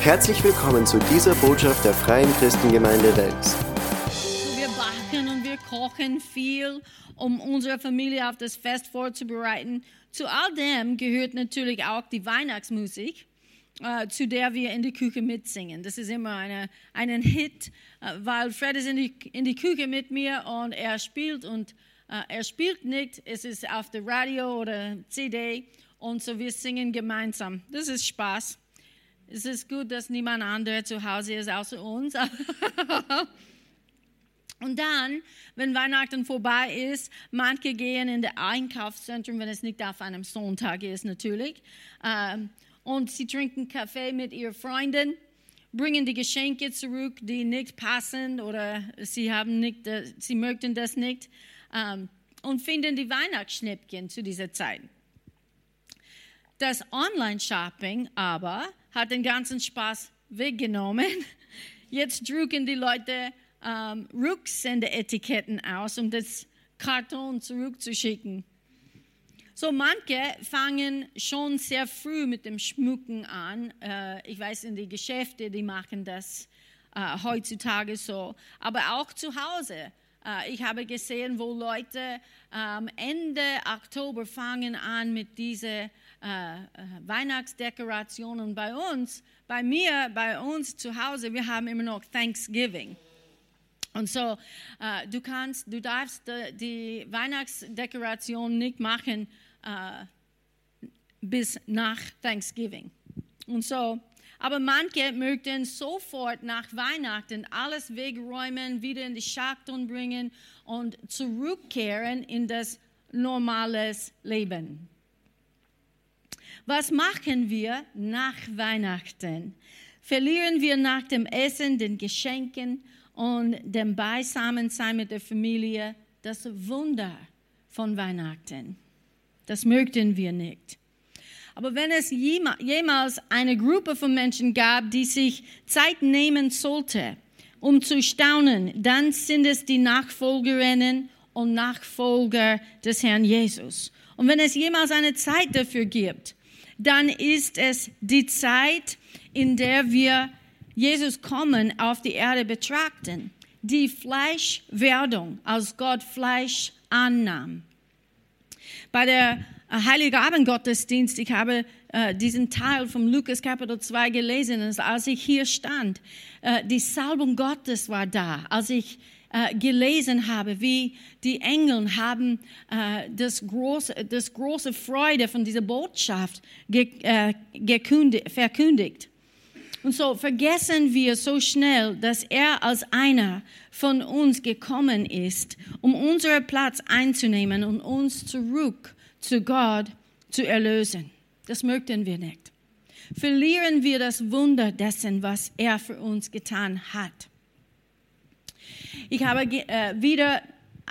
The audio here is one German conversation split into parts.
Herzlich willkommen zu dieser Botschaft der Freien Christengemeinde Wels. Wir backen und wir kochen viel, um unsere Familie auf das Fest vorzubereiten. Zu all dem gehört natürlich auch die Weihnachtsmusik, äh, zu der wir in die Küche mitsingen. Das ist immer eine, ein Hit, äh, weil Fred ist in die, in die Küche mit mir und er spielt und äh, er spielt nicht, es ist auf der Radio oder CD und so wir singen gemeinsam. Das ist Spaß. Es ist gut, dass niemand anderer zu Hause ist außer uns. Und dann, wenn Weihnachten vorbei ist, manche gehen in das Einkaufszentrum, wenn es nicht auf einem Sonntag ist natürlich, ähm, und sie trinken Kaffee mit ihren Freunden, bringen die Geschenke zurück, die nicht passen oder sie, haben nicht, äh, sie möchten das nicht ähm, und finden die Weihnachtsschnäppchen zu dieser Zeit. Das Online-Shopping aber hat den ganzen Spaß weggenommen. Jetzt drucken die Leute ähm, Rücksendeetiketten aus, um das Karton zurückzuschicken. So manche fangen schon sehr früh mit dem Schmucken an. Äh, ich weiß, in die Geschäfte, die machen das äh, heutzutage so. Aber auch zu Hause. Äh, ich habe gesehen, wo Leute ähm, Ende Oktober fangen an mit diesen äh, äh, Weihnachtsdekorationen bei uns, bei mir, bei uns zu Hause, wir haben immer noch Thanksgiving. Und so, äh, du kannst, du darfst äh, die Weihnachtsdekoration nicht machen äh, bis nach Thanksgiving. Und so, aber manche möchten sofort nach Weihnachten alles wegräumen, wieder in die Schachteln bringen und zurückkehren in das normales Leben. Was machen wir nach Weihnachten? Verlieren wir nach dem Essen, den Geschenken und dem Beisammensein mit der Familie das Wunder von Weihnachten? Das möchten wir nicht. Aber wenn es jemals eine Gruppe von Menschen gab, die sich Zeit nehmen sollte, um zu staunen, dann sind es die Nachfolgerinnen und Nachfolger des Herrn Jesus. Und wenn es jemals eine Zeit dafür gibt, dann ist es die Zeit, in der wir Jesus kommen auf die Erde betrachten. Die Fleischwerdung, als Gott Fleisch annahm. Bei der Heiligabend-Gottesdienst, ich habe äh, diesen Teil vom Lukas Kapitel 2 gelesen, als ich hier stand, äh, die Salbung Gottes war da, als ich äh, gelesen habe, wie die Engel haben äh, das, große, das große Freude von dieser Botschaft ge, äh, verkündigt. Und so vergessen wir so schnell, dass er als einer von uns gekommen ist, um unseren Platz einzunehmen und uns zurück zu Gott zu erlösen. Das möchten wir nicht. Verlieren wir das Wunder dessen, was er für uns getan hat. Ich habe äh, wieder,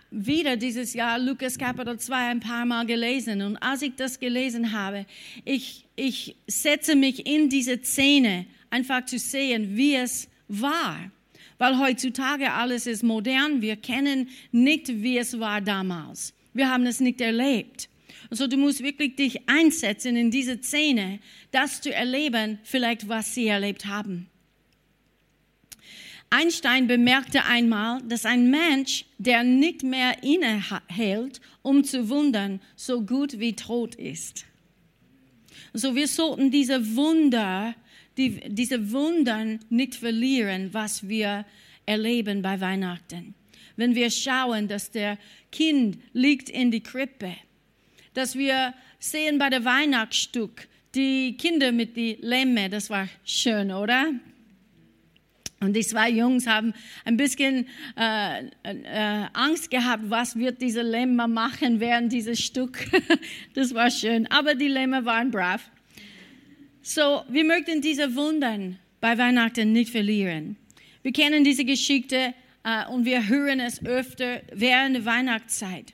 wieder dieses Jahr Lukas Kapitel 2 ein paar Mal gelesen. Und als ich das gelesen habe, ich, ich setze mich in diese Szene, einfach zu sehen, wie es war. Weil heutzutage alles ist modern. Wir kennen nicht, wie es war damals. Wir haben es nicht erlebt. Also du musst wirklich dich einsetzen in diese Szene, das zu erleben, vielleicht was sie erlebt haben. Einstein bemerkte einmal, dass ein Mensch, der nicht mehr innehält, um zu wundern, so gut wie tot ist. So wir sollten diese Wunder, die, diese Wundern nicht verlieren, was wir erleben bei Weihnachten. Wenn wir schauen, dass der Kind liegt in die Krippe, dass wir sehen bei der Weihnachtsstück die Kinder mit die Lämme, das war schön, oder? Und die zwei Jungs haben ein bisschen äh, äh, Angst gehabt, was wird diese Lämmer machen während dieses Stück. das war schön, aber die Lämmer waren brav. So, wir möchten diese Wundern bei Weihnachten nicht verlieren. Wir kennen diese Geschichte äh, und wir hören es öfter während der Weihnachtszeit.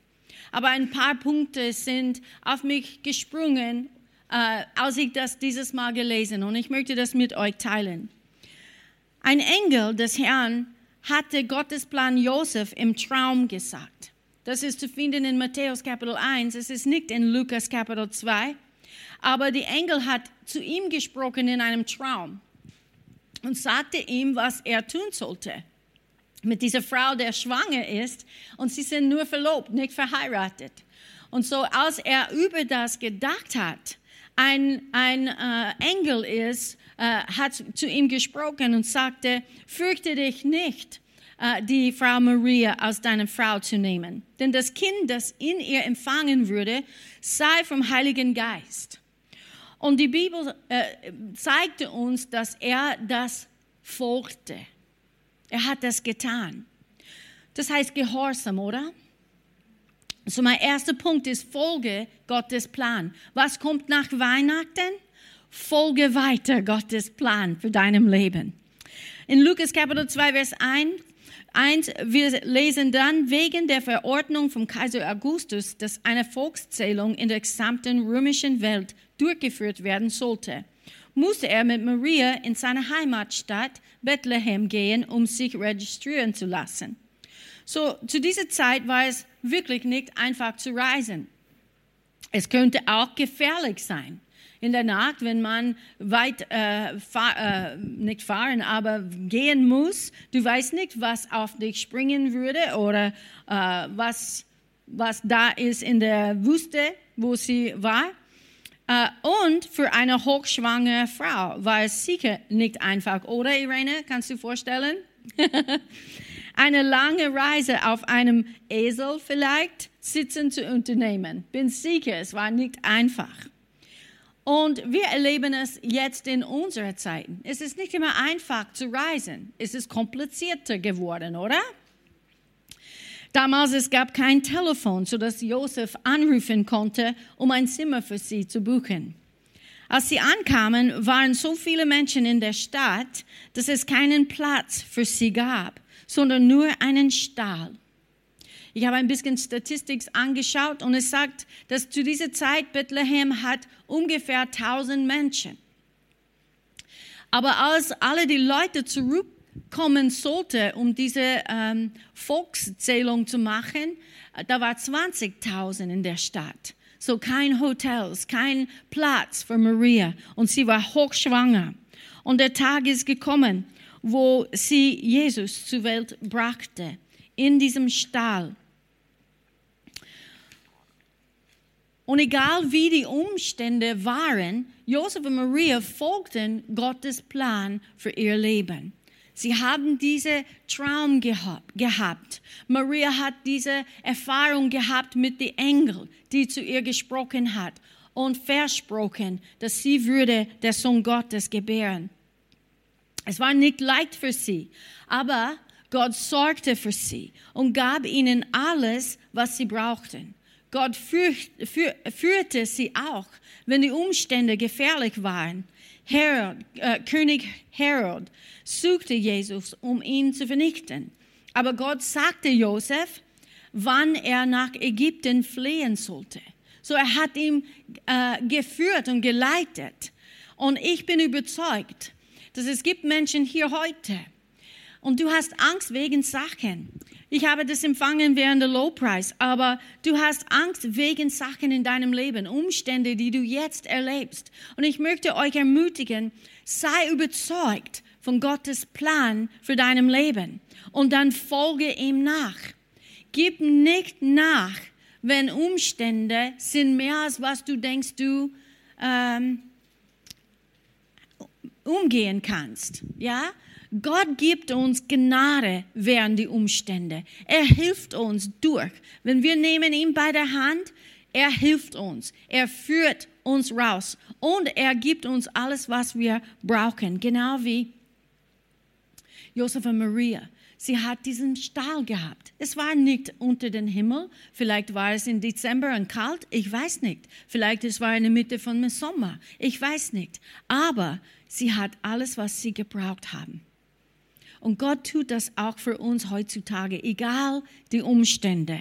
Aber ein paar Punkte sind auf mich gesprungen, äh, als ich das dieses Mal gelesen und ich möchte das mit euch teilen. Ein Engel des Herrn hatte Gottes Plan Josef im Traum gesagt. Das ist zu finden in Matthäus Kapitel 1, es ist nicht in Lukas Kapitel 2, aber die Engel hat zu ihm gesprochen in einem Traum. und sagte ihm, was er tun sollte. Mit dieser Frau, der schwanger ist und sie sind nur verlobt, nicht verheiratet. Und so, als er über das gedacht hat, ein, ein äh, Engel ist, hat zu ihm gesprochen und sagte, fürchte dich nicht, äh, die Frau Maria als deine Frau zu nehmen. Denn das Kind, das in ihr empfangen würde, sei vom Heiligen Geist. Und die Bibel äh, zeigte uns, dass er das folgte. Er hat das getan. Das heißt Gehorsam, oder? So mein erster Punkt ist, folge Gottes Plan. Was kommt nach Weihnachten? Folge weiter Gottes Plan für deinem Leben. In Lukas Kapitel 2, Vers 1, 1, wir lesen dann, wegen der Verordnung vom Kaiser Augustus, dass eine Volkszählung in der gesamten römischen Welt durchgeführt werden sollte, musste er mit Maria in seine Heimatstadt Bethlehem gehen, um sich registrieren zu lassen. So, zu dieser Zeit war es wirklich nicht einfach zu reisen. Es könnte auch gefährlich sein. In der Nacht, wenn man weit äh, fahr, äh, nicht fahren, aber gehen muss, du weißt nicht, was auf dich springen würde oder äh, was, was da ist in der Wüste, wo sie war. Äh, und für eine hochschwangere Frau war es sicher nicht einfach, oder Irene? Kannst du vorstellen? eine lange Reise auf einem Esel vielleicht sitzen zu unternehmen. Bin sicher, es war nicht einfach. Und wir erleben es jetzt in unserer Zeit. Es ist nicht immer einfach zu reisen. Es ist komplizierter geworden, oder? Damals es gab kein Telefon, sodass Josef anrufen konnte, um ein Zimmer für sie zu buchen. Als sie ankamen, waren so viele Menschen in der Stadt, dass es keinen Platz für sie gab sondern nur einen Stall. Ich habe ein bisschen Statistik angeschaut und es sagt, dass zu dieser Zeit Bethlehem hat ungefähr 1000 Menschen. Aber als alle die Leute zurückkommen sollten, um diese ähm, Volkszählung zu machen, da war 20.000 in der Stadt. So kein Hotels, kein Platz für Maria und sie war hochschwanger. Und der Tag ist gekommen, wo sie Jesus zur Welt brachte, in diesem Stall. Und egal wie die Umstände waren, Josef und Maria folgten Gottes Plan für ihr Leben. Sie haben diese Traum gehabt. Maria hat diese Erfahrung gehabt mit den Engeln, die zu ihr gesprochen hat und versprochen, dass sie würde der Sohn Gottes gebären. Es war nicht leicht für sie, aber Gott sorgte für sie und gab ihnen alles, was sie brauchten. Gott führte sie auch, wenn die Umstände gefährlich waren. Herod, äh, König Herod suchte Jesus, um ihn zu vernichten. Aber Gott sagte Josef, wann er nach Ägypten fliehen sollte. So er hat ihn äh, geführt und geleitet. Und ich bin überzeugt, dass es gibt Menschen hier heute und du hast Angst wegen Sachen. Ich habe das empfangen während der Low Price, aber du hast Angst wegen Sachen in deinem Leben, Umstände, die du jetzt erlebst. Und ich möchte euch ermutigen, sei überzeugt von Gottes Plan für deinem Leben und dann folge ihm nach. Gib nicht nach, wenn Umstände sind mehr als was du denkst, du ähm, umgehen kannst. Ja? Gott gibt uns Gnade während die Umstände. Er hilft uns durch. Wenn wir nehmen ihn bei der Hand, er hilft uns. Er führt uns raus und er gibt uns alles, was wir brauchen. Genau wie Josef und Maria. Sie hat diesen Stahl gehabt. Es war nicht unter den Himmel. Vielleicht war es im Dezember und kalt. Ich weiß nicht. Vielleicht es war in der Mitte von Sommer. Ich weiß nicht. Aber Sie hat alles, was sie gebraucht haben. Und Gott tut das auch für uns heutzutage, egal die Umstände.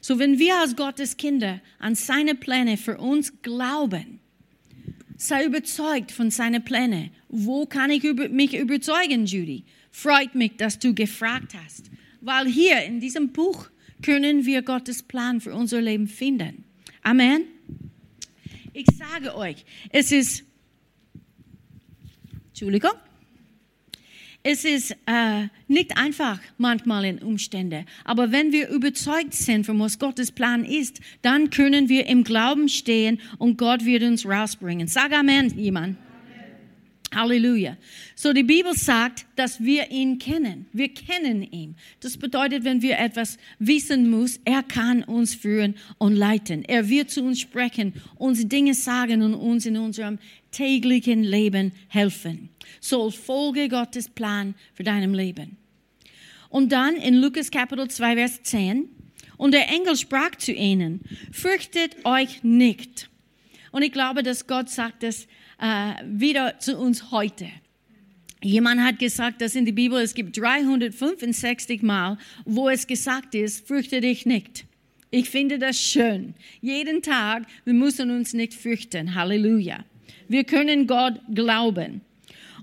So wenn wir als Gottes Kinder an seine Pläne für uns glauben, sei überzeugt von seinen Plänen. Wo kann ich mich überzeugen, Judy? Freut mich, dass du gefragt hast, weil hier in diesem Buch können wir Gottes Plan für unser Leben finden. Amen. Ich sage euch, es ist Entschuldigung. Es ist äh, nicht einfach manchmal in Umstände, aber wenn wir überzeugt sind von was Gottes Plan ist, dann können wir im Glauben stehen und Gott wird uns rausbringen. Sag Amen, jemand. Halleluja. So die Bibel sagt, dass wir ihn kennen. Wir kennen ihn. Das bedeutet, wenn wir etwas wissen muss, er kann uns führen und leiten. Er wird zu uns sprechen, uns Dinge sagen und uns in unserem täglichen Leben helfen. So folge Gottes Plan für deinem Leben. Und dann in Lukas Kapitel 2, Vers 10. Und der Engel sprach zu ihnen, fürchtet euch nicht. Und ich glaube, dass Gott sagt es äh, wieder zu uns heute. Jemand hat gesagt, dass in der Bibel es gibt 365 Mal, wo es gesagt ist, fürchte dich nicht. Ich finde das schön. Jeden Tag, wir müssen uns nicht fürchten. Halleluja. Wir können Gott glauben.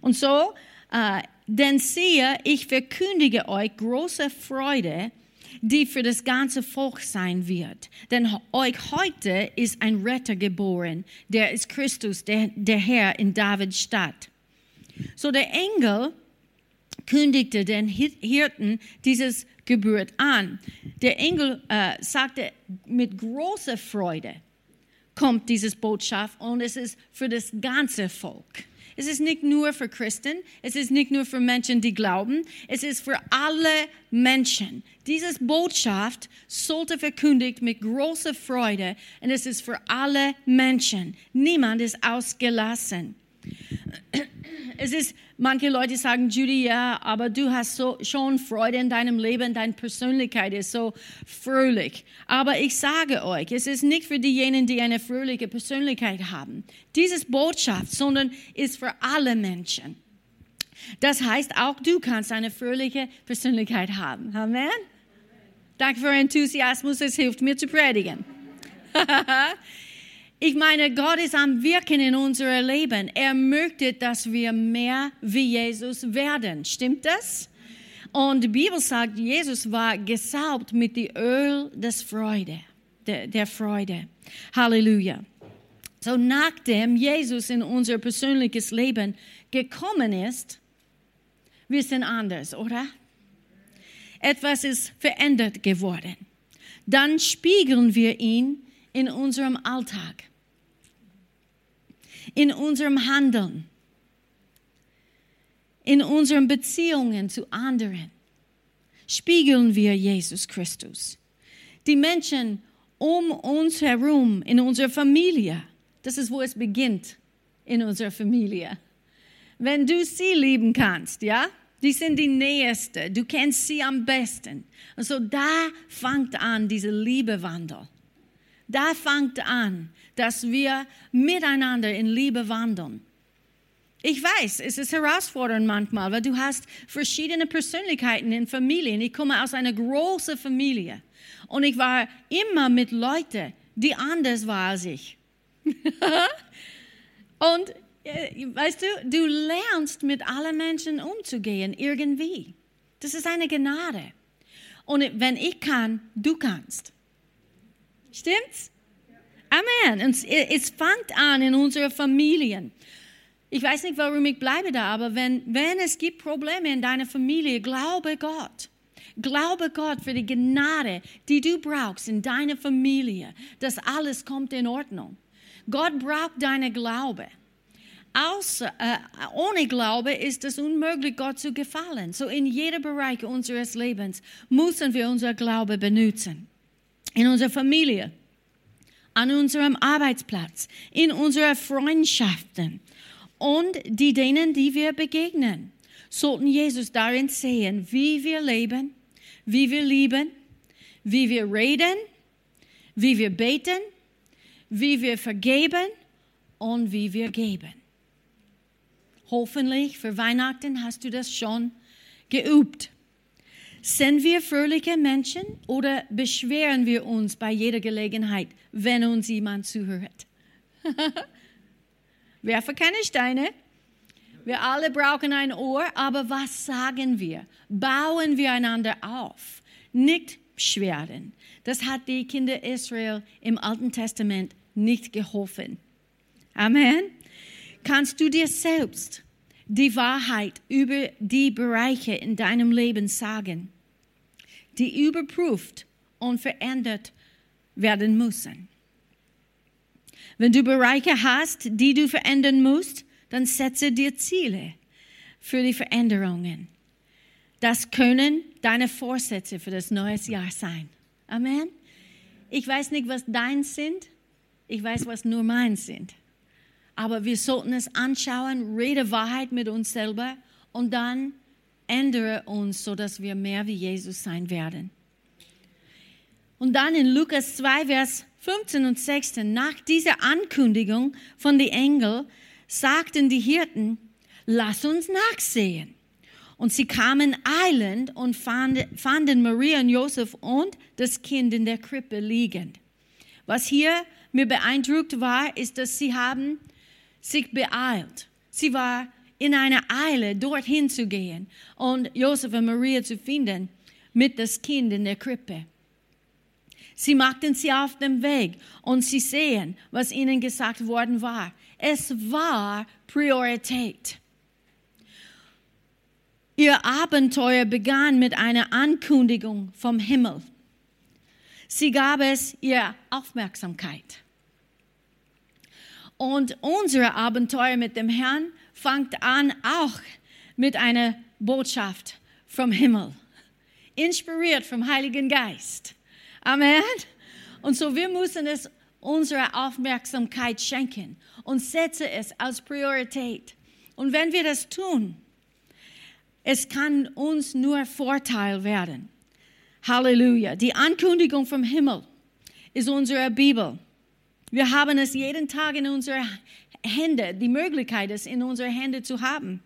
Und so, äh, denn siehe, ich verkündige euch große Freude, die für das ganze Volk sein wird. Denn euch heute ist ein Retter geboren, der ist Christus, der, der Herr in Davids Stadt. So der Engel kündigte den Hirten dieses Geburt an. Der Engel äh, sagte mit großer Freude kommt dieses Botschaft und es ist für das ganze Volk. Es ist nicht nur für Christen, es ist nicht nur für Menschen, die glauben, es ist für alle Menschen. Diese Botschaft sollte verkündigt mit großer Freude und es ist für alle Menschen. Niemand ist ausgelassen. Es ist, manche Leute sagen, Judy, ja, aber du hast so, schon Freude in deinem Leben, deine Persönlichkeit ist so fröhlich. Aber ich sage euch, es ist nicht für diejenigen, die eine fröhliche Persönlichkeit haben. Dieses Botschaft, sondern ist für alle Menschen. Das heißt, auch du kannst eine fröhliche Persönlichkeit haben. Amen. Danke für Enthusiasmus, es hilft mir zu predigen. Ich meine, Gott ist am Wirken in unserem Leben. Er möchte, dass wir mehr wie Jesus werden. Stimmt das? Und die Bibel sagt, Jesus war gesaubt mit dem Öl des Freude, der, der Freude. Halleluja. So nachdem Jesus in unser persönliches Leben gekommen ist, wir sind anders, oder? Etwas ist verändert geworden. Dann spiegeln wir ihn in unserem Alltag in unserem Handeln, in unseren Beziehungen zu anderen, spiegeln wir Jesus Christus. Die Menschen um uns herum, in unserer Familie, das ist, wo es beginnt, in unserer Familie. Wenn du sie lieben kannst, ja, die sind die Nächste, du kennst sie am besten. Und so da fängt an dieser Liebewandel. Da fängt an, dass wir miteinander in Liebe wandeln. Ich weiß, es ist herausfordernd manchmal, weil du hast verschiedene Persönlichkeiten in Familien. Ich komme aus einer großen Familie und ich war immer mit Leuten, die anders waren als ich. und äh, weißt du, du lernst mit allen Menschen umzugehen irgendwie. Das ist eine Gnade. Und wenn ich kann, du kannst. Stimmt's? Amen. Und es fängt an in unserer Familien. Ich weiß nicht, warum ich bleibe da, aber wenn, wenn es gibt Probleme in deiner Familie, glaube Gott. Glaube Gott für die Gnade, die du brauchst in deiner Familie, dass alles kommt in Ordnung. Gott braucht deine Glaube. Außer, äh, ohne Glaube ist es unmöglich, Gott zu gefallen. So in jedem Bereich unseres Lebens müssen wir unser Glaube benutzen. In unserer Familie, an unserem Arbeitsplatz, in unseren Freundschaften und die denen, die wir begegnen. Sollten Jesus darin sehen, wie wir leben, wie wir lieben, wie wir reden, wie wir beten, wie wir vergeben und wie wir geben. Hoffentlich für Weihnachten hast du das schon geübt. Sind wir fröhliche Menschen oder beschweren wir uns bei jeder Gelegenheit, wenn uns jemand zuhört? Werfe keine Steine. Wir alle brauchen ein Ohr, aber was sagen wir? Bauen wir einander auf, nicht beschweren. Das hat die Kinder Israel im Alten Testament nicht geholfen. Amen. Kannst du dir selbst die Wahrheit über die Bereiche in deinem Leben sagen, die überprüft und verändert werden müssen. Wenn du Bereiche hast, die du verändern musst, dann setze dir Ziele für die Veränderungen. Das können deine Vorsätze für das neue Jahr sein. Amen. Ich weiß nicht, was deins sind. Ich weiß, was nur meins sind. Aber wir sollten es anschauen, rede Wahrheit mit uns selber und dann ändere uns, sodass wir mehr wie Jesus sein werden. Und dann in Lukas 2, Vers 15 und 16, nach dieser Ankündigung von den Engeln, sagten die Hirten, lass uns nachsehen. Und sie kamen eilend und fanden Maria und Josef und das Kind in der Krippe liegend. Was hier mir beeindruckt war, ist, dass sie haben sich beeilt. Sie war in einer Eile, dorthin zu gehen und Josef und Maria zu finden mit das Kind in der Krippe. Sie machten sie auf dem Weg und sie sehen, was ihnen gesagt worden war. Es war Priorität. Ihr Abenteuer begann mit einer Ankündigung vom Himmel. Sie gab es ihr Aufmerksamkeit. Und unser Abenteuer mit dem Herrn fängt an auch mit einer Botschaft vom Himmel, inspiriert vom Heiligen Geist. Amen. Und so wir müssen es unsere Aufmerksamkeit schenken und setzen es als Priorität. Und wenn wir das tun, es kann uns nur Vorteil werden. Halleluja. Die Ankündigung vom Himmel ist unsere Bibel. Wir haben es jeden Tag in unsere Hände, die Möglichkeit, es in unsere Hände zu haben.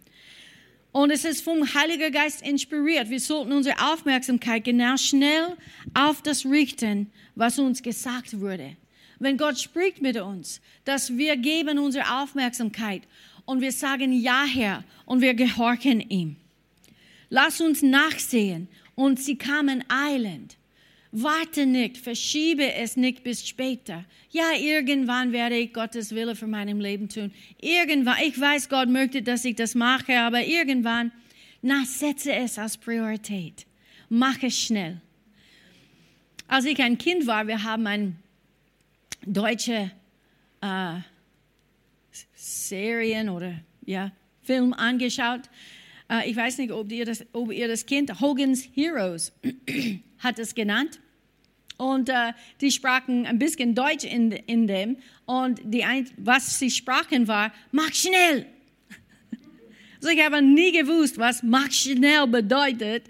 Und es ist vom Heiligen Geist inspiriert. Wir sollten unsere Aufmerksamkeit genau schnell auf das richten, was uns gesagt wurde. Wenn Gott spricht mit uns, dass wir geben unsere Aufmerksamkeit und wir sagen Ja, Herr, und wir gehorchen ihm. Lass uns nachsehen. Und sie kamen eilend. Warte nicht, verschiebe es nicht bis später. Ja, irgendwann werde ich Gottes Wille für meinem Leben tun. Irgendwann, ich weiß, Gott möchte, dass ich das mache, aber irgendwann, na, setze es als Priorität. Mach es schnell. Als ich ein Kind war, wir haben eine deutsche äh, Serien oder ja, Film angeschaut. Äh, ich weiß nicht, ob ihr, das, ob ihr das kennt. Hogan's Heroes hat es genannt. Und äh, die sprachen ein bisschen Deutsch in, in dem. Und die, was sie sprachen war, mach schnell. Also ich habe nie gewusst, was mach schnell bedeutet,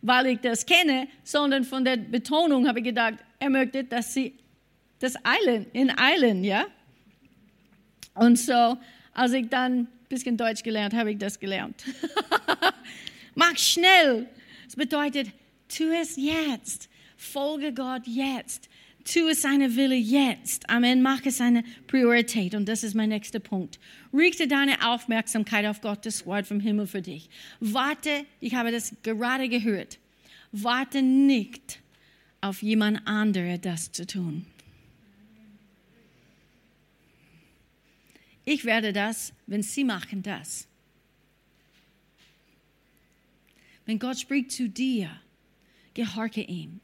weil ich das kenne, sondern von der Betonung habe ich gedacht, er möchte, dass sie das eilen, in eilen, ja. Und so, als ich dann ein bisschen Deutsch gelernt habe, ich das gelernt. mach schnell. Das bedeutet, tu es jetzt. Folge Gott jetzt. Tu es seine Wille jetzt. Amen. Mach es eine Priorität. Und das ist mein nächster Punkt. Richte deine Aufmerksamkeit auf Gottes Wort vom Himmel für dich. Warte, ich habe das gerade gehört. Warte nicht auf jemand anderen, das zu tun. Ich werde das, wenn Sie machen das. Wenn Gott spricht zu dir, gehorche ihm.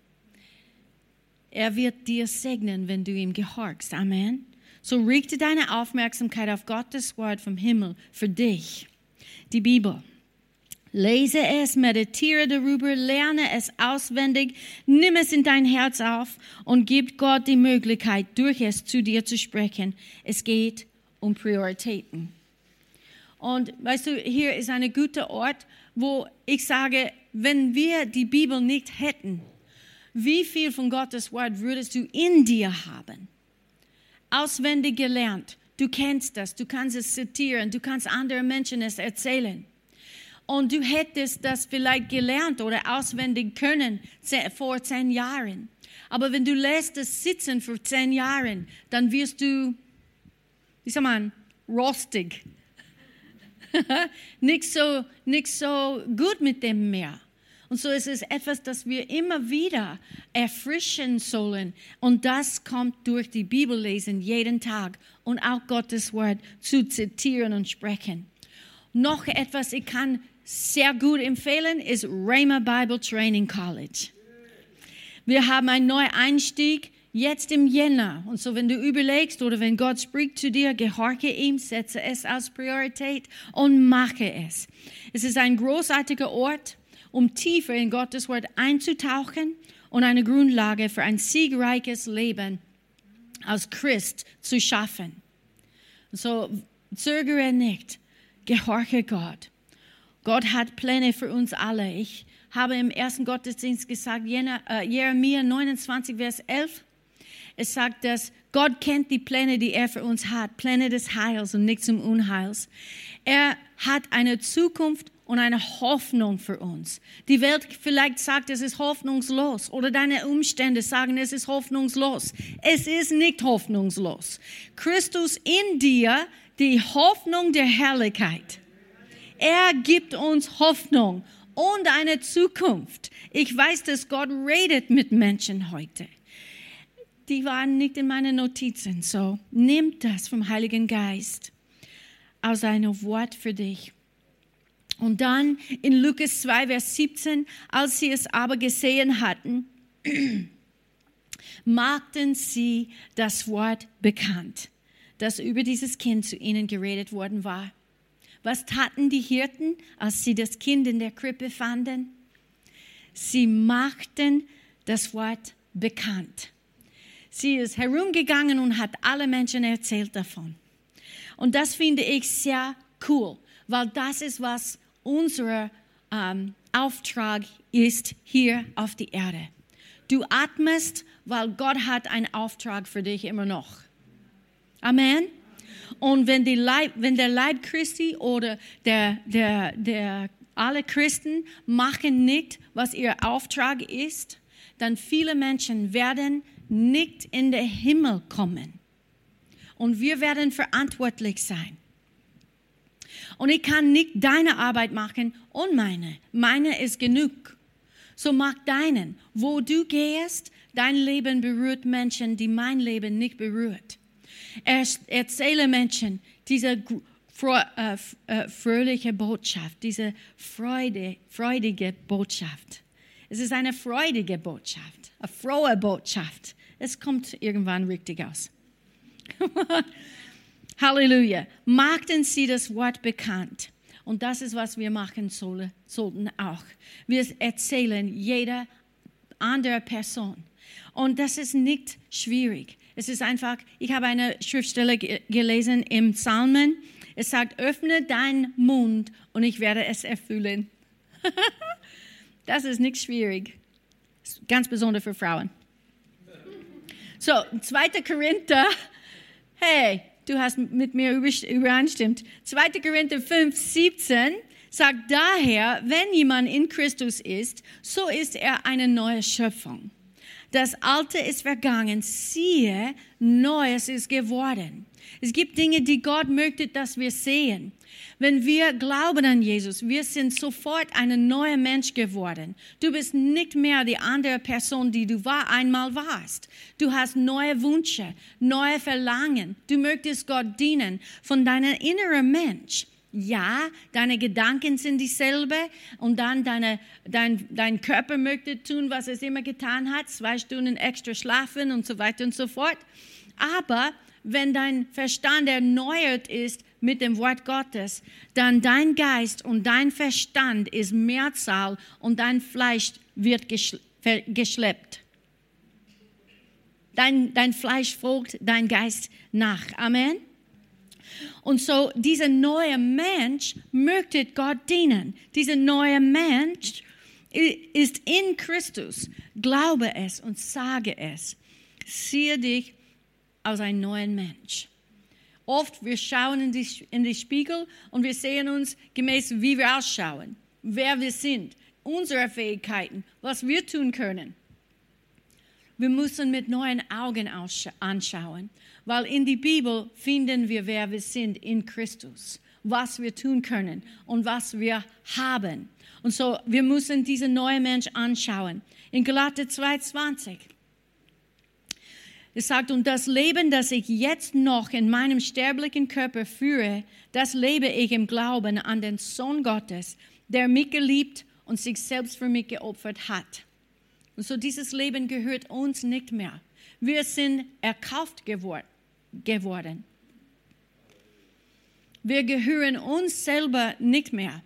Er wird dir segnen, wenn du ihm gehorchst. Amen. So richte deine Aufmerksamkeit auf Gottes Wort vom Himmel für dich. Die Bibel. Lese es, meditiere darüber, lerne es auswendig, nimm es in dein Herz auf und gib Gott die Möglichkeit, durch es zu dir zu sprechen. Es geht um Prioritäten. Und weißt du, hier ist ein guter Ort, wo ich sage, wenn wir die Bibel nicht hätten, wie viel von Gottes Wort würdest du in dir haben? Auswendig gelernt. Du kennst das, du kannst es zitieren, du kannst anderen Menschen es erzählen. Und du hättest das vielleicht gelernt oder auswendig können vor zehn Jahren. Aber wenn du lässt es sitzen für zehn Jahren, dann wirst du, wie sagt man, rostig. nicht, so, nicht so gut mit dem mehr. Und so ist es etwas, das wir immer wieder erfrischen sollen. Und das kommt durch die Bibel lesen jeden Tag und auch Gottes Wort zu zitieren und sprechen. Noch etwas, ich kann sehr gut empfehlen, ist Rhema Bible Training College. Wir haben einen neuen Einstieg jetzt im Jänner. Und so, wenn du überlegst oder wenn Gott spricht zu dir, gehorche ihm, setze es als Priorität und mache es. Es ist ein großartiger Ort, um tiefer in Gottes Wort einzutauchen und eine Grundlage für ein siegreiches Leben als Christ zu schaffen. So zögere nicht, gehorche Gott. Gott hat Pläne für uns alle. Ich habe im ersten Gottesdienst gesagt, äh, Jeremia 29, Vers 11. Es sagt, dass Gott kennt die Pläne, die er für uns hat, Pläne des Heils und nicht zum Unheils. Er hat eine Zukunft und eine Hoffnung für uns. Die Welt vielleicht sagt, es ist hoffnungslos oder deine Umstände sagen, es ist hoffnungslos. Es ist nicht hoffnungslos. Christus in dir, die Hoffnung der Herrlichkeit. Er gibt uns Hoffnung und eine Zukunft. Ich weiß, dass Gott redet mit Menschen heute. Die waren nicht in meinen Notizen, so nimm das vom Heiligen Geist aus seinem Wort für dich. Und dann in Lukas 2, Vers 17, als sie es aber gesehen hatten, machten sie das Wort bekannt, das über dieses Kind zu ihnen geredet worden war. Was taten die Hirten, als sie das Kind in der Krippe fanden? Sie machten das Wort bekannt. Sie ist herumgegangen und hat alle Menschen erzählt davon. Und das finde ich sehr cool, weil das ist, was unser ähm, Auftrag ist hier auf die Erde. Du atmest, weil Gott hat einen Auftrag für dich immer noch. Amen. Und wenn, Leib, wenn der Leib Christi oder der, der, der, alle Christen machen nicht, was ihr Auftrag ist, dann viele Menschen werden nicht in den Himmel kommen. Und wir werden verantwortlich sein. Und ich kann nicht deine Arbeit machen und meine. Meine ist genug. So mach deinen. Wo du gehst, dein Leben berührt Menschen, die mein Leben nicht berührt. Erzähle Menschen diese äh, äh, fröhliche Botschaft, diese freudige Botschaft. Es ist eine freudige Botschaft, eine frohe Botschaft. Es kommt irgendwann richtig aus. Halleluja. Machten sie das Wort bekannt. Und das ist, was wir machen sollten auch. Wir erzählen jeder andere Person. Und das ist nicht schwierig. Es ist einfach, ich habe eine Schriftstelle gelesen im Psalmen. Es sagt, öffne deinen Mund und ich werde es erfüllen. das ist nicht schwierig. Ganz besonders für Frauen. So, 2. Korinther, hey, du hast mit mir übereinstimmt. 2. Korinther 5, 17 sagt daher, wenn jemand in Christus ist, so ist er eine neue Schöpfung. Das Alte ist vergangen, siehe, Neues ist geworden. Es gibt Dinge, die Gott möchte, dass wir sehen. Wenn wir glauben an Jesus, wir sind sofort ein neuer Mensch geworden. Du bist nicht mehr die andere Person, die du war, einmal warst. Du hast neue Wünsche, neue Verlangen. Du möchtest Gott dienen von deinem inneren Mensch. Ja, deine Gedanken sind dieselbe und dann deine, dein, dein Körper möchte tun, was es immer getan hat, zwei Stunden extra schlafen und so weiter und so fort. Aber wenn dein Verstand erneuert ist mit dem Wort Gottes, dann dein Geist und dein Verstand ist Mehrzahl und dein Fleisch wird geschleppt. Dein, dein Fleisch folgt dein Geist nach. Amen. Und so dieser neue Mensch möchte Gott dienen. Dieser neue Mensch ist in Christus. Glaube es und sage es. Siehe dich als ein neuer Mensch. Oft wir schauen in die, in die Spiegel und wir sehen uns gemäß, wie wir ausschauen, wer wir sind, unsere Fähigkeiten, was wir tun können. Wir müssen mit neuen Augen anschauen, weil in die Bibel finden wir, wer wir sind in Christus, was wir tun können und was wir haben. Und so, wir müssen diesen neuen Mensch anschauen. In Galater 2,20 Es sagt, und das Leben, das ich jetzt noch in meinem sterblichen Körper führe, das lebe ich im Glauben an den Sohn Gottes, der mich geliebt und sich selbst für mich geopfert hat. Und so dieses Leben gehört uns nicht mehr. Wir sind erkauft gewor geworden. Wir gehören uns selber nicht mehr.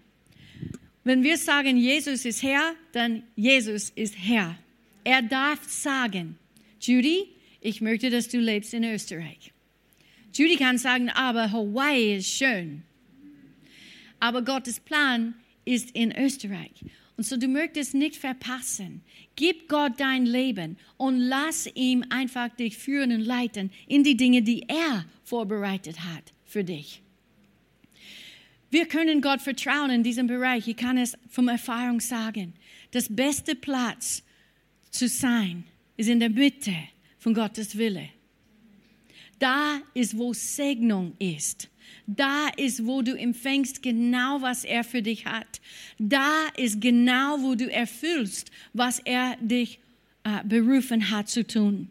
Wenn wir sagen, Jesus ist Herr, dann Jesus ist Herr. Er darf sagen, Judy, ich möchte, dass du lebst in Österreich. Judy kann sagen, aber Hawaii ist schön. Aber Gottes Plan ist in Österreich. Und so du möchtest nicht verpassen. Gib Gott dein Leben und lass ihm einfach dich führen und leiten in die Dinge, die er vorbereitet hat für dich. Wir können Gott vertrauen in diesem Bereich. Ich kann es von Erfahrung sagen. Das beste Platz zu sein ist in der Mitte von Gottes Wille. Da ist, wo Segnung ist. Da ist, wo du empfängst genau, was er für dich hat. Da ist genau, wo du erfüllst, was er dich äh, berufen hat zu tun.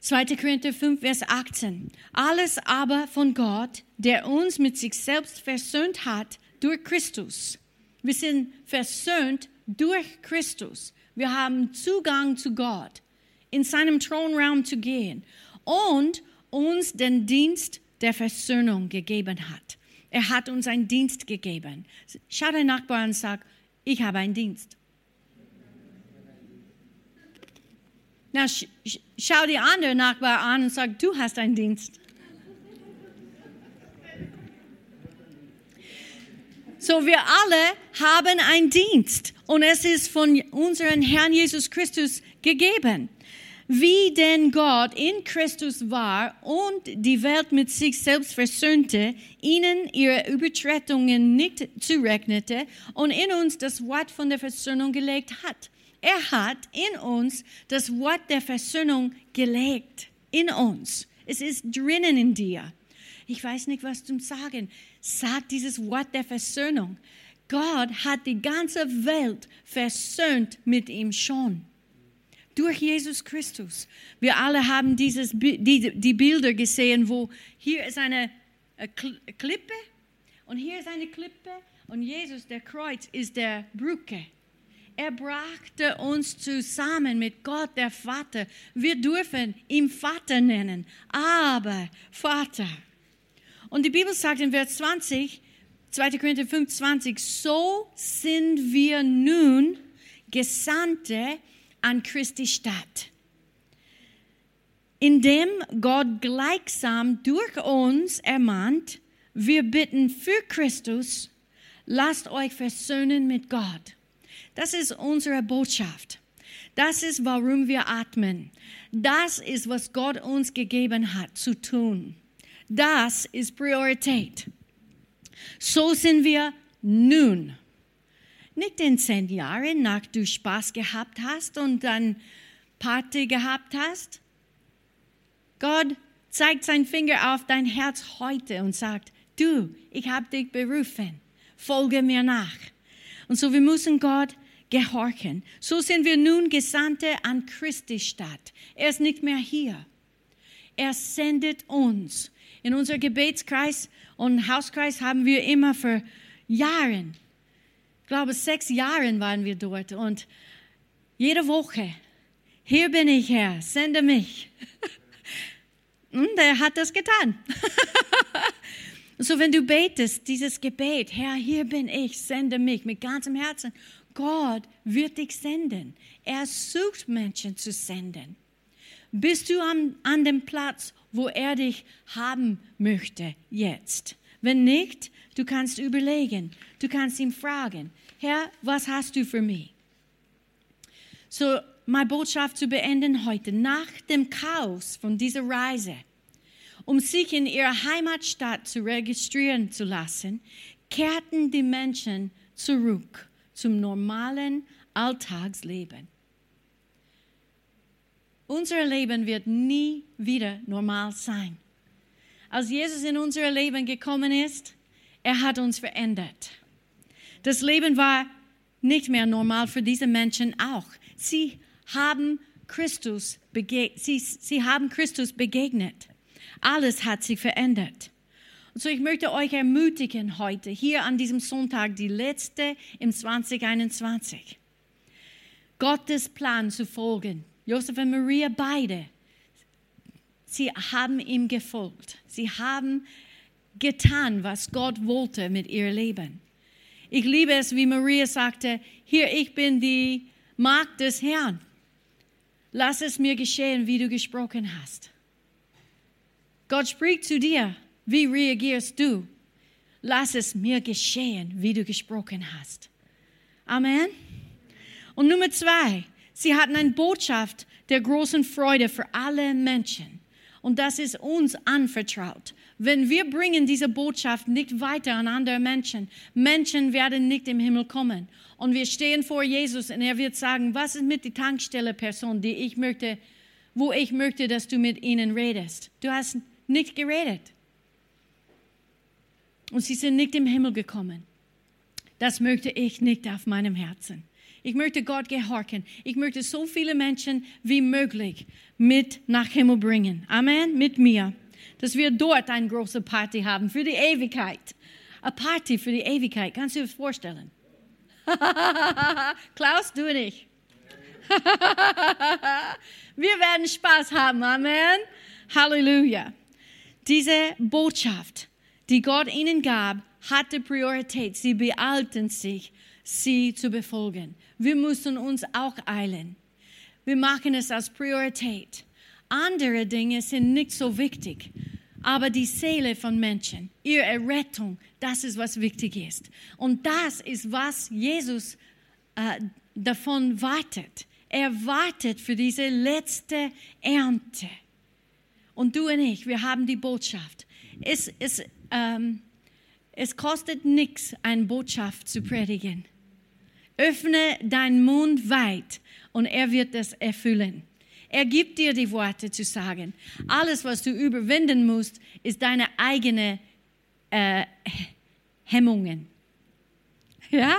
2. Korinther 5, Vers 18. Alles aber von Gott, der uns mit sich selbst versöhnt hat durch Christus. Wir sind versöhnt durch Christus. Wir haben Zugang zu Gott, in seinem Thronraum zu gehen und uns den Dienst der Versöhnung gegeben hat. Er hat uns einen Dienst gegeben. Schau deinen Nachbarn und sag, ich habe einen Dienst. Na, sch schau die andere Nachbar an und sag, du hast einen Dienst. So, wir alle haben einen Dienst und es ist von unserem Herrn Jesus Christus gegeben. Wie denn Gott in Christus war und die Welt mit sich selbst versöhnte, ihnen ihre Übertretungen nicht zurechnete und in uns das Wort von der Versöhnung gelegt hat er hat in uns das Wort der Versöhnung gelegt. In uns. Es ist drinnen in dir. Ich weiß nicht, was zu sagen. Sag dieses Wort der Versöhnung. Gott hat die ganze Welt versöhnt mit ihm schon. Durch Jesus Christus. Wir alle haben dieses, die, die Bilder gesehen, wo hier ist eine Klippe und hier ist eine Klippe und Jesus, der Kreuz, ist der Brücke. Er brachte uns zusammen mit Gott, der Vater. Wir dürfen ihn Vater nennen, aber Vater. Und die Bibel sagt in Vers 20, 2. Korinther 5, 20, so sind wir nun Gesandte an Christi Stadt, indem Gott gleichsam durch uns ermahnt, wir bitten für Christus, lasst euch versöhnen mit Gott. Das ist unsere Botschaft. Das ist, warum wir atmen. Das ist, was Gott uns gegeben hat zu tun. Das ist Priorität. So sind wir nun. Nicht in zehn Jahren, nach du Spaß gehabt hast und dann Party gehabt hast. Gott zeigt seinen Finger auf dein Herz heute und sagt, du, ich habe dich berufen, folge mir nach. Und so wir müssen Gott gehorchen. So sind wir nun Gesandte an Christi Stadt. Er ist nicht mehr hier. Er sendet uns. In unserem Gebetskreis und Hauskreis haben wir immer für Jahre, ich glaube sechs Jahre waren wir dort und jede Woche, hier bin ich Herr, sende mich. Und er hat das getan. so, wenn du betest, dieses Gebet, Herr, hier bin ich, sende mich mit ganzem Herzen Gott wird dich senden. Er sucht Menschen zu senden. Bist du an, an dem Platz, wo er dich haben möchte jetzt? Wenn nicht, du kannst überlegen. Du kannst ihn fragen, Herr, was hast du für mich? So, meine Botschaft zu beenden heute, nach dem Chaos von dieser Reise, um sich in ihrer Heimatstadt zu registrieren zu lassen, kehrten die Menschen zurück zum normalen Alltagsleben. Unser Leben wird nie wieder normal sein. Als Jesus in unser Leben gekommen ist, er hat uns verändert. Das Leben war nicht mehr normal für diese Menschen auch. Sie haben Christus sie, sie haben Christus begegnet. Alles hat sich verändert. Und so ich möchte euch ermutigen heute, hier an diesem Sonntag, die letzte im 2021, Gottes Plan zu folgen. Josef und Maria beide, sie haben ihm gefolgt. Sie haben getan, was Gott wollte mit ihrem Leben. Ich liebe es, wie Maria sagte, hier, ich bin die Magd des Herrn. Lass es mir geschehen, wie du gesprochen hast. Gott spricht zu dir. Wie reagierst du? Lass es mir geschehen, wie du gesprochen hast. Amen. Und Nummer zwei, sie hatten eine Botschaft der großen Freude für alle Menschen. Und das ist uns anvertraut. Wenn wir bringen diese Botschaft nicht weiter an andere Menschen, Menschen werden nicht im Himmel kommen. Und wir stehen vor Jesus und er wird sagen, was ist mit der Tankstelle-Person, die ich möchte, wo ich möchte, dass du mit ihnen redest. Du hast nicht geredet. Und sie sind nicht im Himmel gekommen. Das möchte ich nicht auf meinem Herzen. Ich möchte Gott gehorchen. Ich möchte so viele Menschen wie möglich mit nach Himmel bringen. Amen. Mit mir dass wir dort eine große Party haben für die Ewigkeit. Eine Party für die Ewigkeit. Kannst du dir das vorstellen? Klaus, du und ich. wir werden Spaß haben. Amen. Halleluja. Diese Botschaft, die Gott ihnen gab, hatte Priorität. Sie beeilten sich, sie zu befolgen. Wir müssen uns auch eilen. Wir machen es als Priorität. Andere Dinge sind nicht so wichtig. Aber die Seele von Menschen, ihre Errettung, das ist, was wichtig ist. Und das ist, was Jesus äh, davon wartet. Er wartet für diese letzte Ernte. Und du und ich, wir haben die Botschaft. Es, es, ähm, es kostet nichts, eine Botschaft zu predigen. Öffne deinen Mund weit und er wird das erfüllen. Er gibt dir die Worte zu sagen. Alles, was du überwinden musst, ist deine eigene äh, Hemmungen. Ja?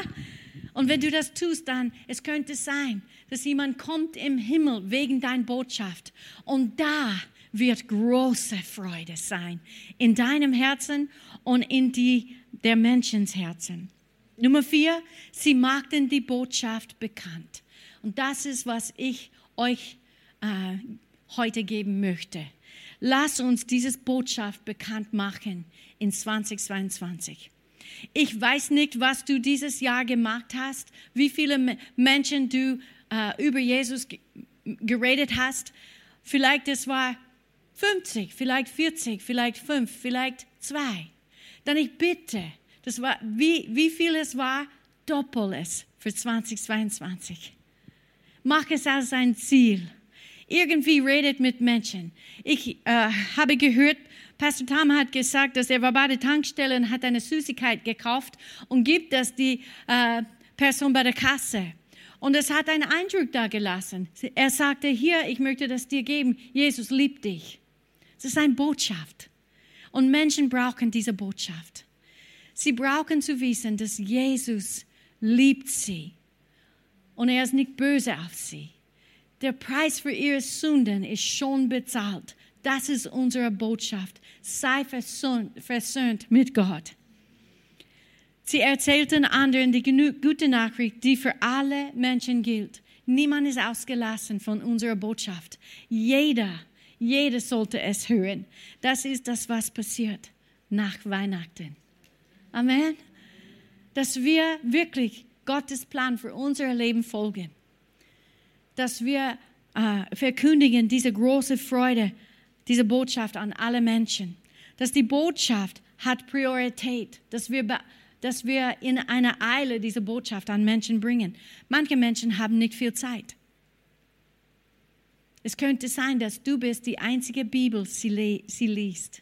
Und wenn du das tust, dann, es könnte sein, dass jemand kommt im Himmel wegen deiner Botschaft. Und da wird große Freude sein. In deinem Herzen und in die der Menschens Herzen. Nummer vier, sie machten die Botschaft bekannt. Und das ist, was ich euch äh, heute geben möchte. Lass uns diese Botschaft bekannt machen in 2022. Ich weiß nicht, was du dieses Jahr gemacht hast, wie viele Menschen du äh, über Jesus geredet hast. Vielleicht es war 50, vielleicht 40, vielleicht 5, vielleicht 2. Dann ich bitte, das war, wie, wie viel es war, doppel es für 2022. Mach es als ein Ziel irgendwie redet mit Menschen. Ich äh, habe gehört, Pastor Tom hat gesagt, dass er war bei der Tankstelle und hat eine Süßigkeit gekauft und gibt das die äh, Person bei der Kasse. Und es hat einen Eindruck da gelassen. Er sagte, hier, ich möchte das dir geben. Jesus liebt dich. Es ist eine Botschaft. Und Menschen brauchen diese Botschaft. Sie brauchen zu wissen, dass Jesus liebt sie. Und er ist nicht böse auf sie. Der Preis für ihre Sünden ist schon bezahlt. Das ist unsere Botschaft. Sei versöhnt mit Gott. Sie erzählten anderen die gute Nachricht, die für alle Menschen gilt. Niemand ist ausgelassen von unserer Botschaft. Jeder, jeder sollte es hören. Das ist das, was passiert nach Weihnachten. Amen. Dass wir wirklich Gottes Plan für unser Leben folgen dass wir äh, verkündigen diese große Freude, diese Botschaft an alle Menschen. Dass die Botschaft hat Priorität, dass wir, dass wir in einer Eile diese Botschaft an Menschen bringen. Manche Menschen haben nicht viel Zeit. Es könnte sein, dass du bist die einzige Bibel, sie, sie liest.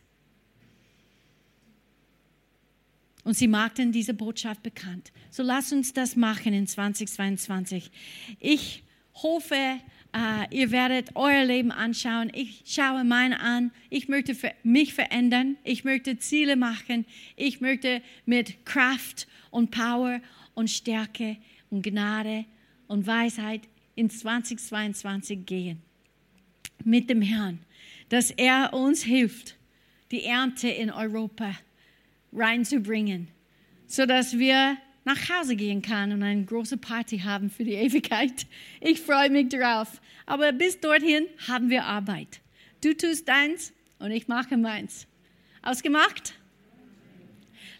Und sie machten diese Botschaft bekannt. So lass uns das machen in 2022. Ich hoffe, uh, ihr werdet euer Leben anschauen. Ich schaue mein an. Ich möchte mich verändern. Ich möchte Ziele machen. Ich möchte mit Kraft und Power und Stärke und Gnade und Weisheit in 2022 gehen mit dem Herrn, dass er uns hilft, die Ernte in Europa reinzubringen, sodass wir nach Hause gehen können und eine große Party haben für die Ewigkeit. Ich freue mich darauf. Aber bis dorthin haben wir Arbeit. Du tust deins und ich mache meins. Ausgemacht?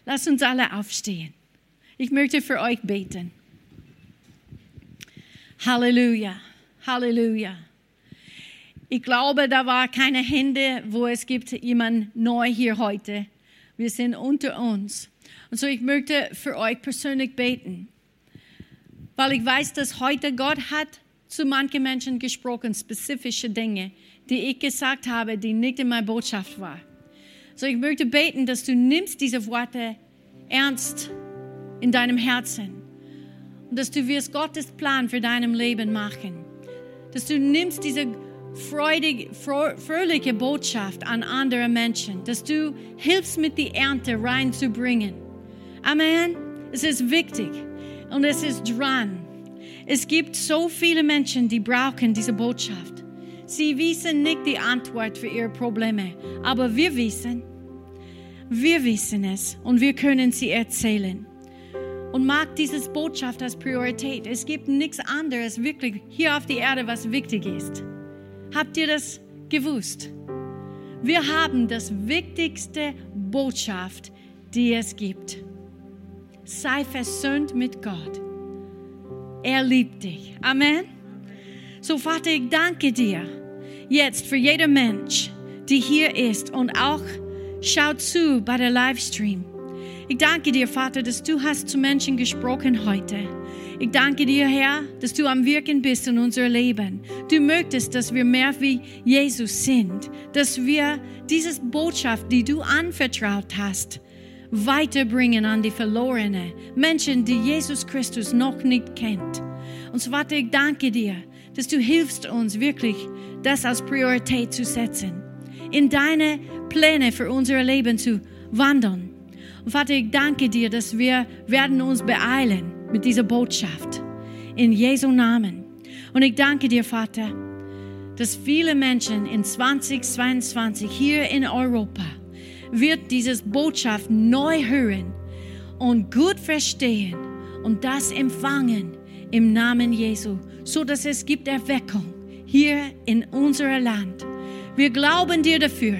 Lass uns alle aufstehen. Ich möchte für euch beten. Halleluja, Halleluja. Ich glaube, da war keine Hände, wo es gibt jemand neu hier heute. Wir sind unter uns. Und so ich möchte für euch persönlich beten, weil ich weiß, dass heute Gott hat zu manchen Menschen gesprochen, spezifische Dinge, die ich gesagt habe, die nicht in meiner Botschaft waren. So ich möchte beten, dass du nimmst diese Worte ernst in deinem Herzen und dass du wirst Gottes Plan für deinem Leben machen. Dass du nimmst diese freudig, fröhliche Botschaft an andere Menschen, dass du hilfst mit die Ernte reinzubringen. Amen. Es ist wichtig und es ist dran. Es gibt so viele Menschen, die brauchen diese Botschaft. Sie wissen nicht die Antwort für ihre Probleme, aber wir wissen, wir wissen es und wir können sie erzählen. Und mag dieses Botschaft als Priorität. Es gibt nichts anderes wirklich hier auf der Erde, was wichtig ist. Habt ihr das gewusst? Wir haben das wichtigste Botschaft, die es gibt. Sei versöhnt mit Gott. Er liebt dich. Amen. So Vater, ich danke dir jetzt für jeden Mensch, die hier ist und auch schaut zu bei der Livestream. Ich danke dir, Vater, dass du hast zu Menschen gesprochen heute. Ich danke dir, Herr, dass du am Wirken bist in unser Leben. Du möchtest, dass wir mehr wie Jesus sind, dass wir diese Botschaft, die du anvertraut hast, weiterbringen an die Verlorenen, Menschen, die Jesus Christus noch nicht kennt. Und so, Vater, ich danke dir, dass du hilfst uns wirklich, das als Priorität zu setzen, in deine Pläne für unser Leben zu wandern. Vater, ich danke dir, dass wir werden uns beeilen mit dieser Botschaft. In Jesu Namen. Und ich danke dir, Vater, dass viele Menschen in 2022 hier in Europa wird diese Botschaft neu hören und gut verstehen und das empfangen im Namen Jesu, so dass es gibt Erweckung hier in unserem Land. Wir glauben dir dafür.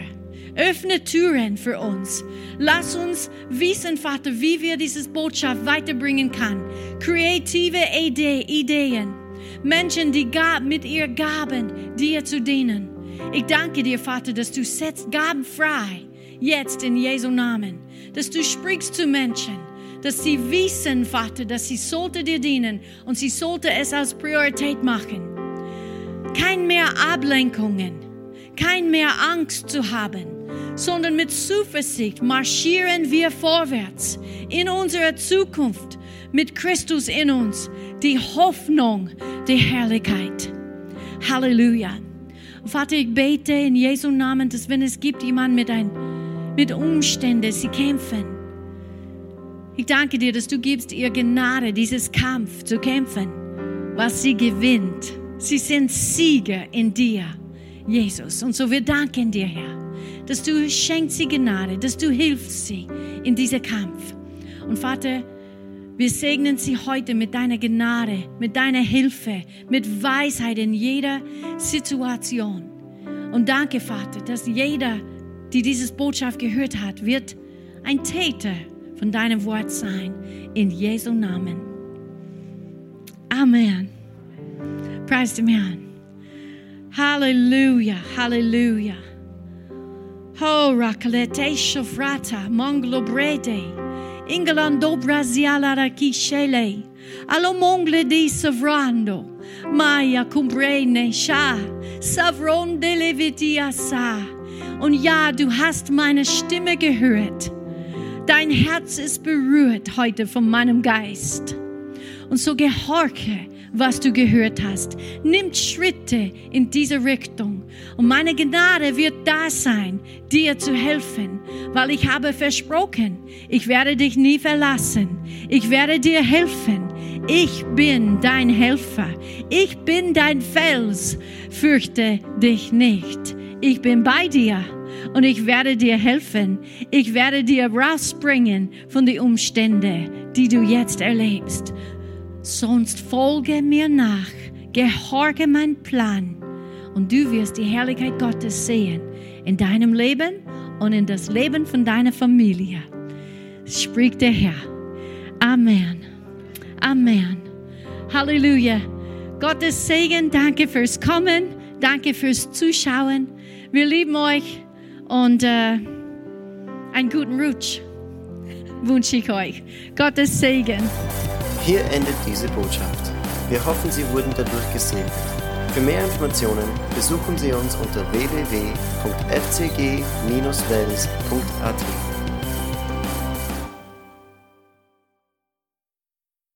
Öffne Türen für uns. Lass uns wissen, Vater, wie wir diese Botschaft weiterbringen können. Kreative Ideen. Menschen, die mit ihr Gaben dir zu dienen. Ich danke dir, Vater, dass du setzt Gaben frei. Jetzt in Jesu Namen. Dass du sprichst zu Menschen. Dass sie wissen, Vater, dass sie sollte dir dienen und sie sollte es als Priorität machen. Kein mehr Ablenkungen. Kein mehr Angst zu haben sondern mit Zuversicht marschieren wir vorwärts in unserer Zukunft mit Christus in uns, die Hoffnung der Herrlichkeit. Halleluja. Vater, ich bete in Jesu Namen, dass wenn es gibt jemand mit, ein, mit Umständen, sie kämpfen. Ich danke dir, dass du gibst ihr Gnade, dieses Kampf zu kämpfen, was sie gewinnt. Sie sind Sieger in dir, Jesus. Und so wir danken dir, Herr dass du schenkst sie Gnade, dass du hilfst sie in diesem Kampf. Und Vater, wir segnen sie heute mit deiner Gnade, mit deiner Hilfe, mit Weisheit in jeder Situation. Und danke, Vater, dass jeder, die diese Botschaft gehört hat, wird ein Täter von deinem Wort sein. In Jesu Namen. Amen. Preis dem Herrn. Halleluja, Halleluja. Ho rakalete shofrata monglo brede. Ingalando braziala rakishele. Allo mongle di savrando. Maya cumbrene sha. Savron de levitia sa. Und ja, du hast meine Stimme gehört. Dein Herz ist berührt heute von meinem Geist. Und so gehorche was du gehört hast. Nimm Schritte in diese Richtung. Und meine Gnade wird da sein, dir zu helfen, weil ich habe versprochen, ich werde dich nie verlassen. Ich werde dir helfen. Ich bin dein Helfer. Ich bin dein Fels. Fürchte dich nicht. Ich bin bei dir und ich werde dir helfen. Ich werde dir rausbringen von den Umständen, die du jetzt erlebst. Sonst folge mir nach, gehorche mein Plan und du wirst die Herrlichkeit Gottes sehen in deinem Leben und in das Leben von deiner Familie. Spricht der Herr. Amen. Amen. Halleluja. Gottes Segen, danke fürs Kommen, danke fürs Zuschauen. Wir lieben euch und äh, einen guten Rutsch wünsche ich euch. Gottes Segen. Hier endet diese Botschaft. Wir hoffen, Sie wurden dadurch gesegnet. Für mehr Informationen besuchen Sie uns unter www.fcg-wells.at.